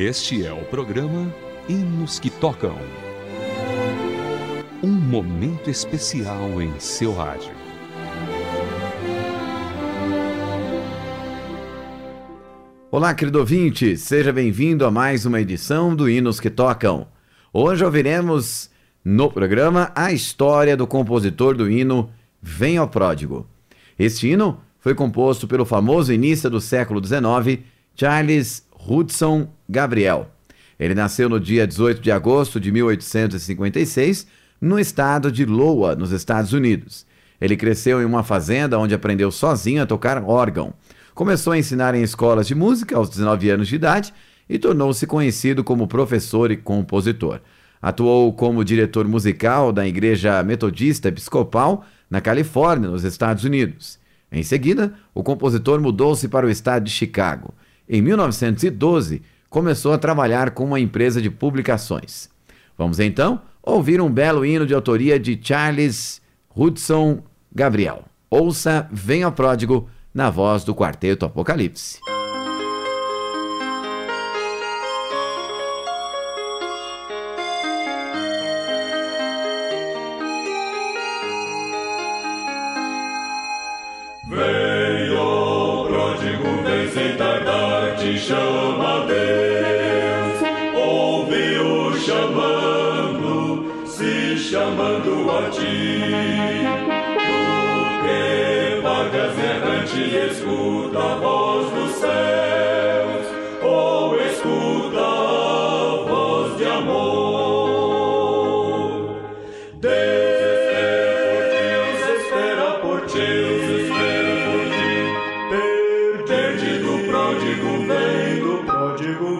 Este é o programa Hinos que Tocam. Um momento especial em seu rádio. Olá, querido ouvinte, seja bem-vindo a mais uma edição do Hinos que Tocam. Hoje ouviremos no programa a história do compositor do hino Vem ao Pródigo. Este hino foi composto pelo famoso início do século XIX, Charles Hudson Gabriel. Ele nasceu no dia 18 de agosto de 1856, no estado de Iowa, nos Estados Unidos. Ele cresceu em uma fazenda onde aprendeu sozinho a tocar órgão. Começou a ensinar em escolas de música aos 19 anos de idade e tornou-se conhecido como professor e compositor. Atuou como diretor musical da Igreja Metodista Episcopal na Califórnia, nos Estados Unidos. Em seguida, o compositor mudou-se para o estado de Chicago. Em 1912, começou a trabalhar com uma empresa de publicações. Vamos então ouvir um belo hino de autoria de Charles Hudson Gabriel. Ouça Venha Pródigo na voz do Quarteto Apocalipse.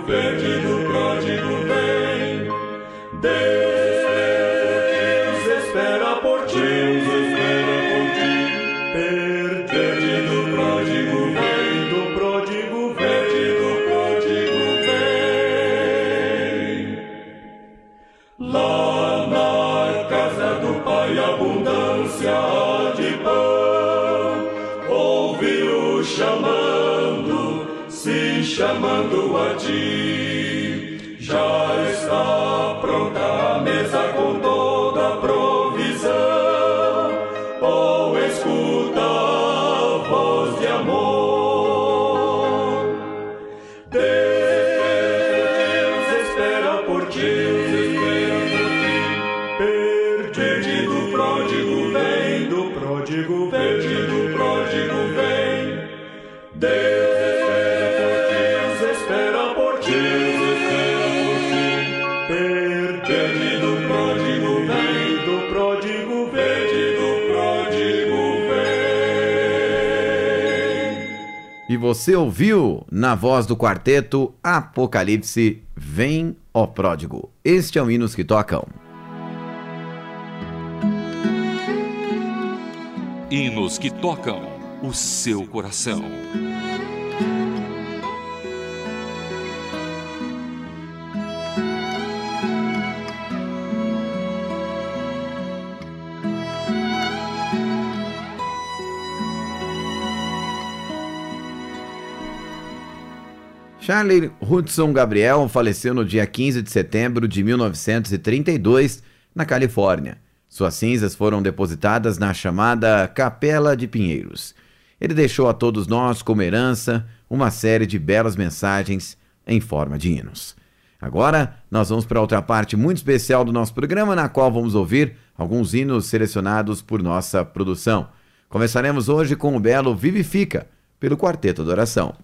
Chamando você ouviu na voz do quarteto Apocalipse Vem, ó Pródigo. Este é o Hinos que Tocam. Hinos que tocam o seu coração. Charlie Hudson Gabriel faleceu no dia 15 de setembro de 1932, na Califórnia. Suas cinzas foram depositadas na chamada Capela de Pinheiros. Ele deixou a todos nós, como herança, uma série de belas mensagens em forma de hinos. Agora, nós vamos para outra parte muito especial do nosso programa, na qual vamos ouvir alguns hinos selecionados por nossa produção. Começaremos hoje com o belo Vivifica, pelo Quarteto da Oração.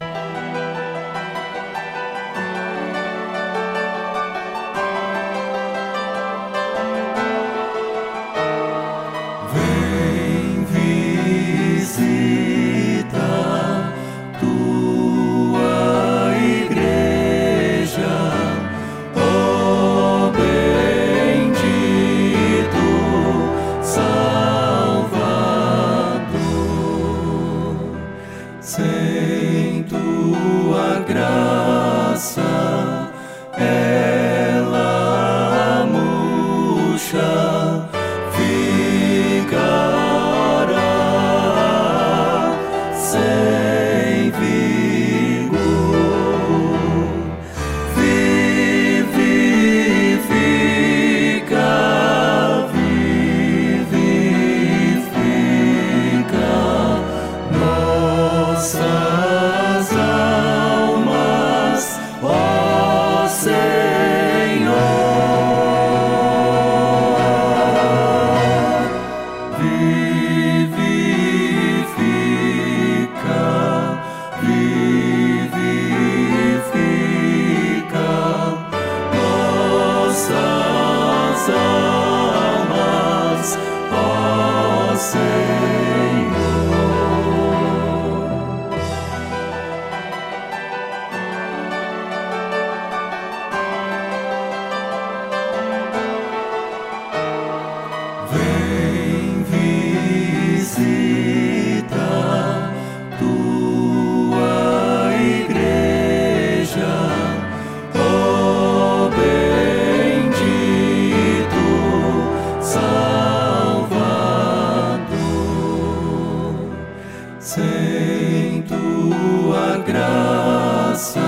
sem tua graça.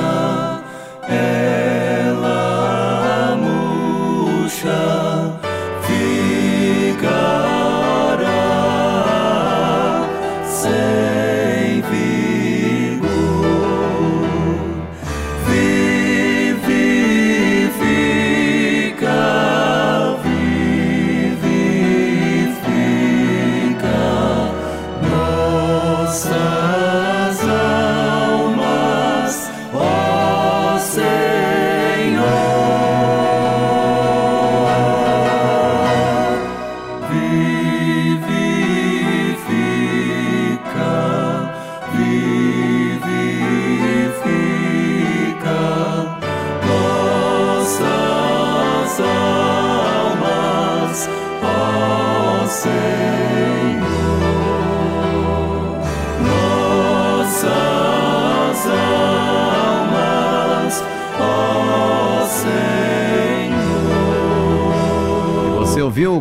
É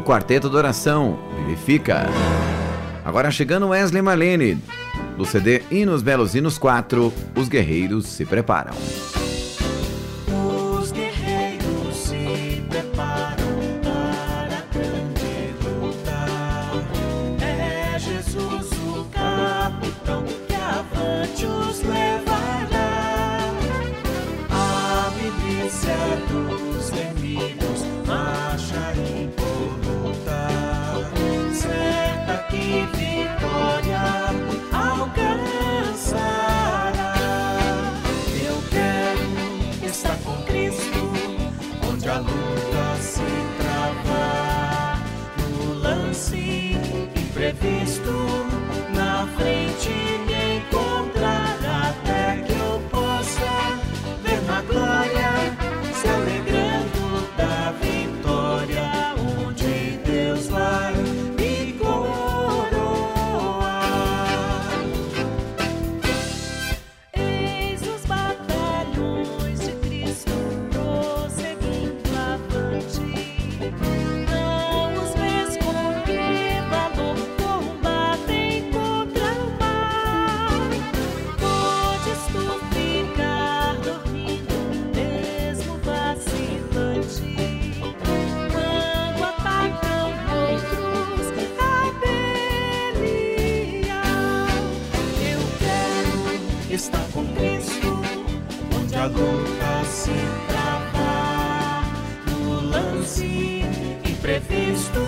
Quarteto da Oração, Vivifica. Agora chegando Wesley Marlene, do CD Hinos Belos Hinos 4, Os Guerreiros se Preparam. se travar no lance imprevisto.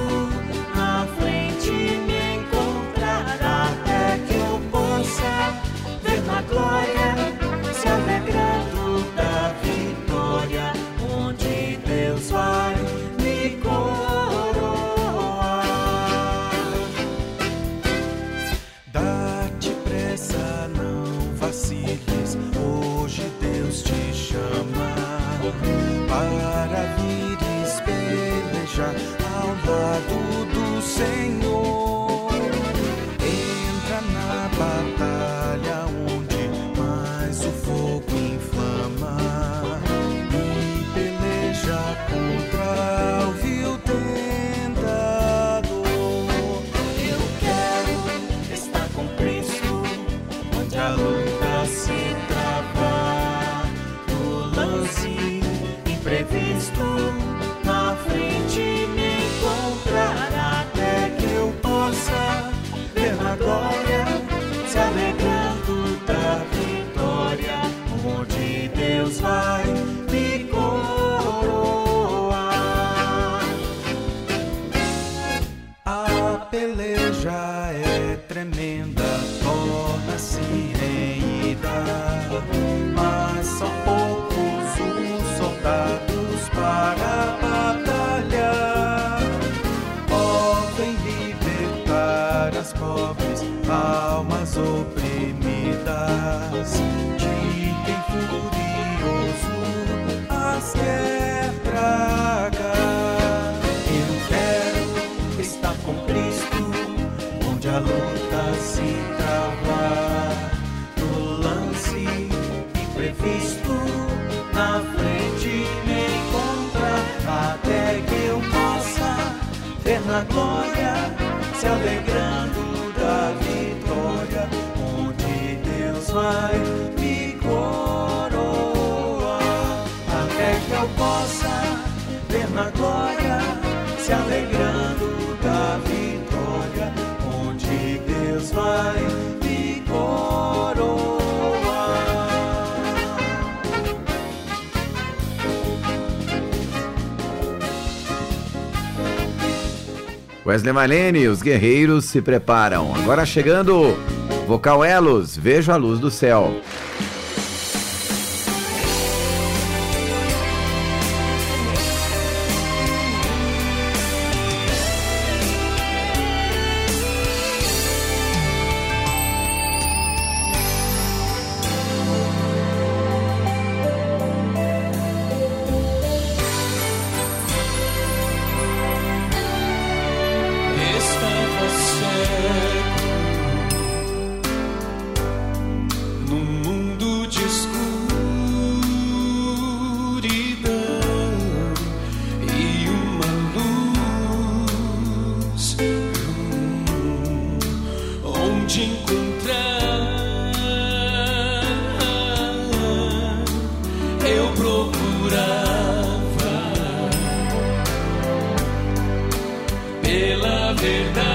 se alegrando da vitória, onde Deus vai me coroar, até que eu possa ver na glória, se alegrando da vitória, onde Deus vai Wesley Malene, os guerreiros se preparam. Agora chegando, Vocal Elos, Vejo a Luz do Céu. did that.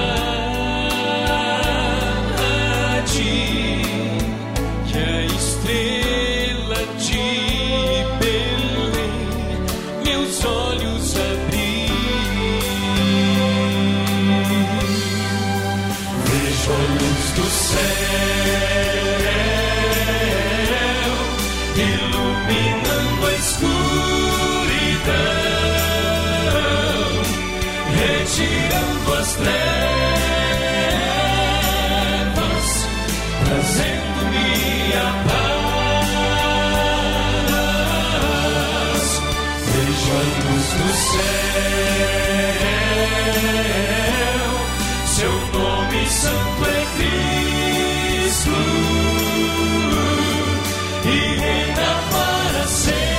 Vejo a luz do céu, seu nome santo é Cristo e reina para sempre.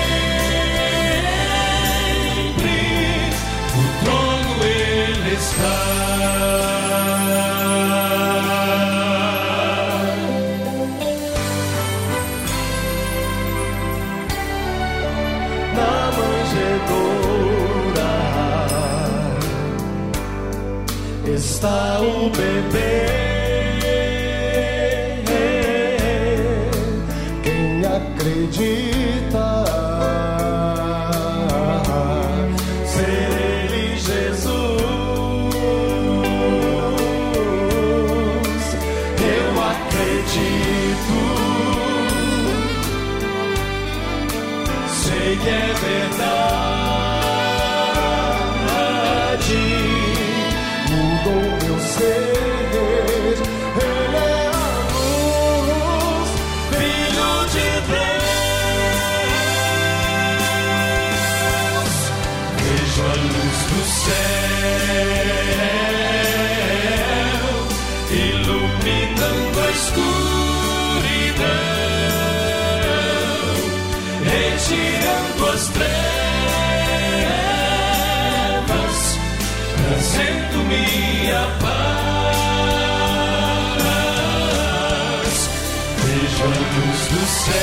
Está o bebê. Quem acredita ser ele Jesus, eu acredito. sei que é verdade. Retirando as trevas, trazendo-me a paz. Luz do céu,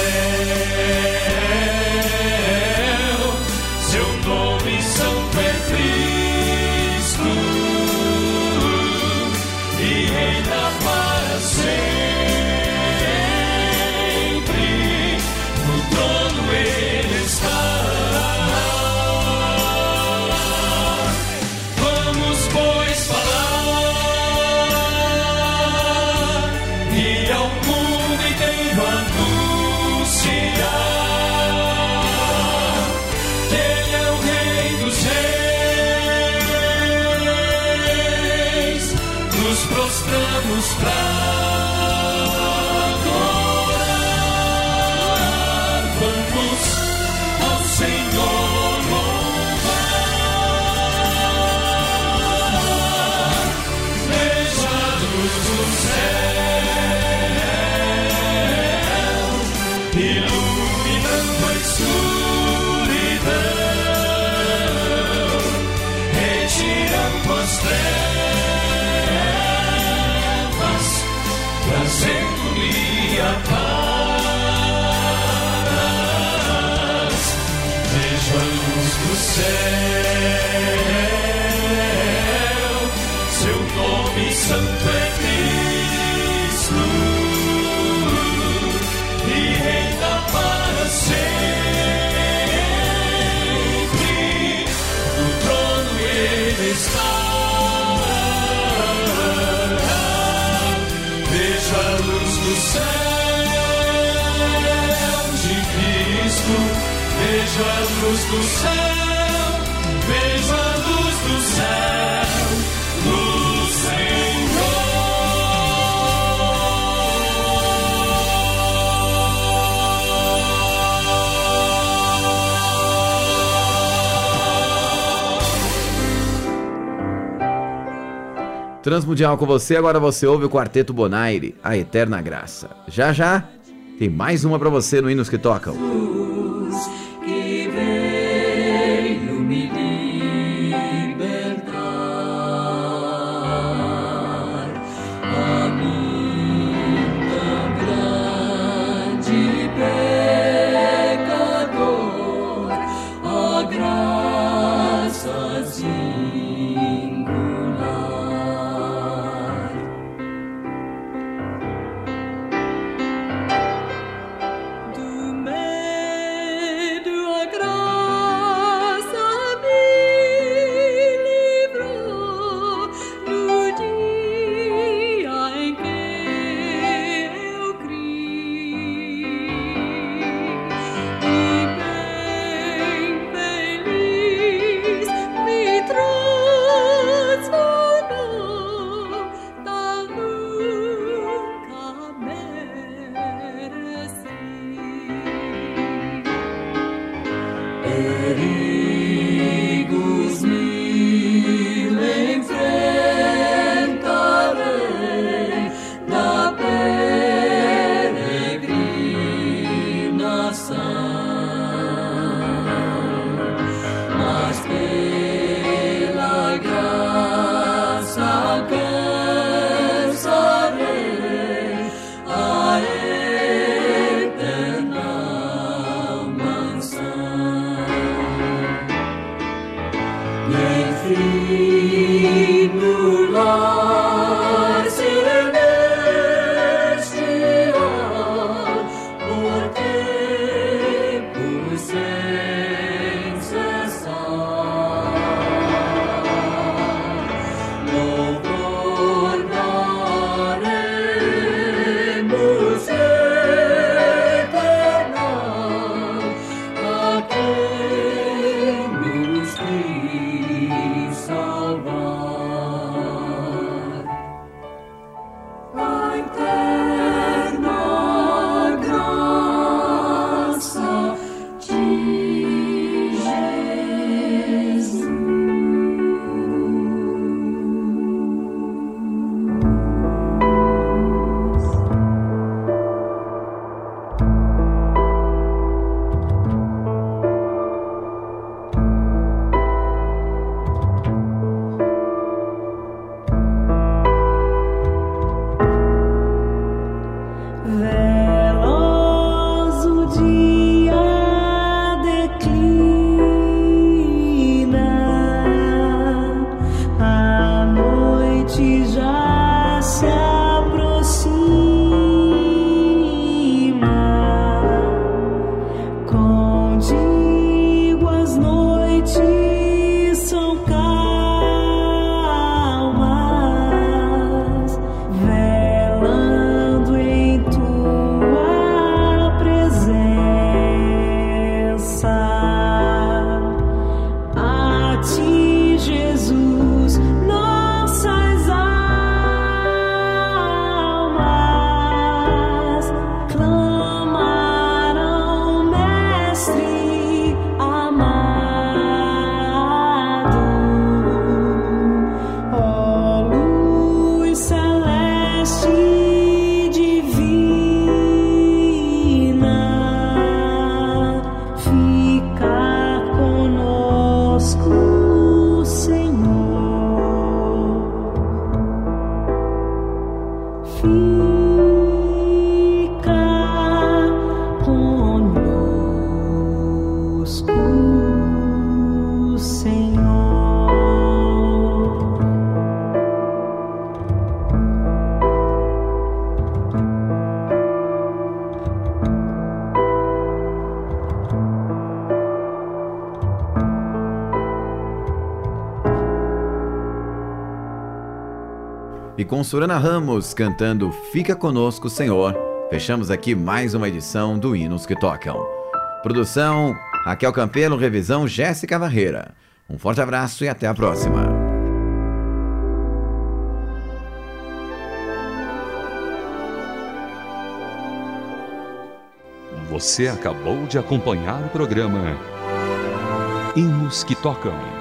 céu, seu nome santo é Cristo e reina para sempre. No trono ele está. Vejo a luz do céu de Cristo. Vejo a luz do céu. Vejo a luz do céu. No Transmundial com você, agora você ouve o Quarteto Bonaire, a Eterna Graça. Já já tem mais uma pra você no Hinos que Tocam. querido. Com Surana Ramos cantando Fica Conosco, Senhor, fechamos aqui mais uma edição do Hinos que Tocam. Produção Raquel Campelo, revisão Jéssica Barreira. Um forte abraço e até a próxima. Você acabou de acompanhar o programa Hinos que Tocam.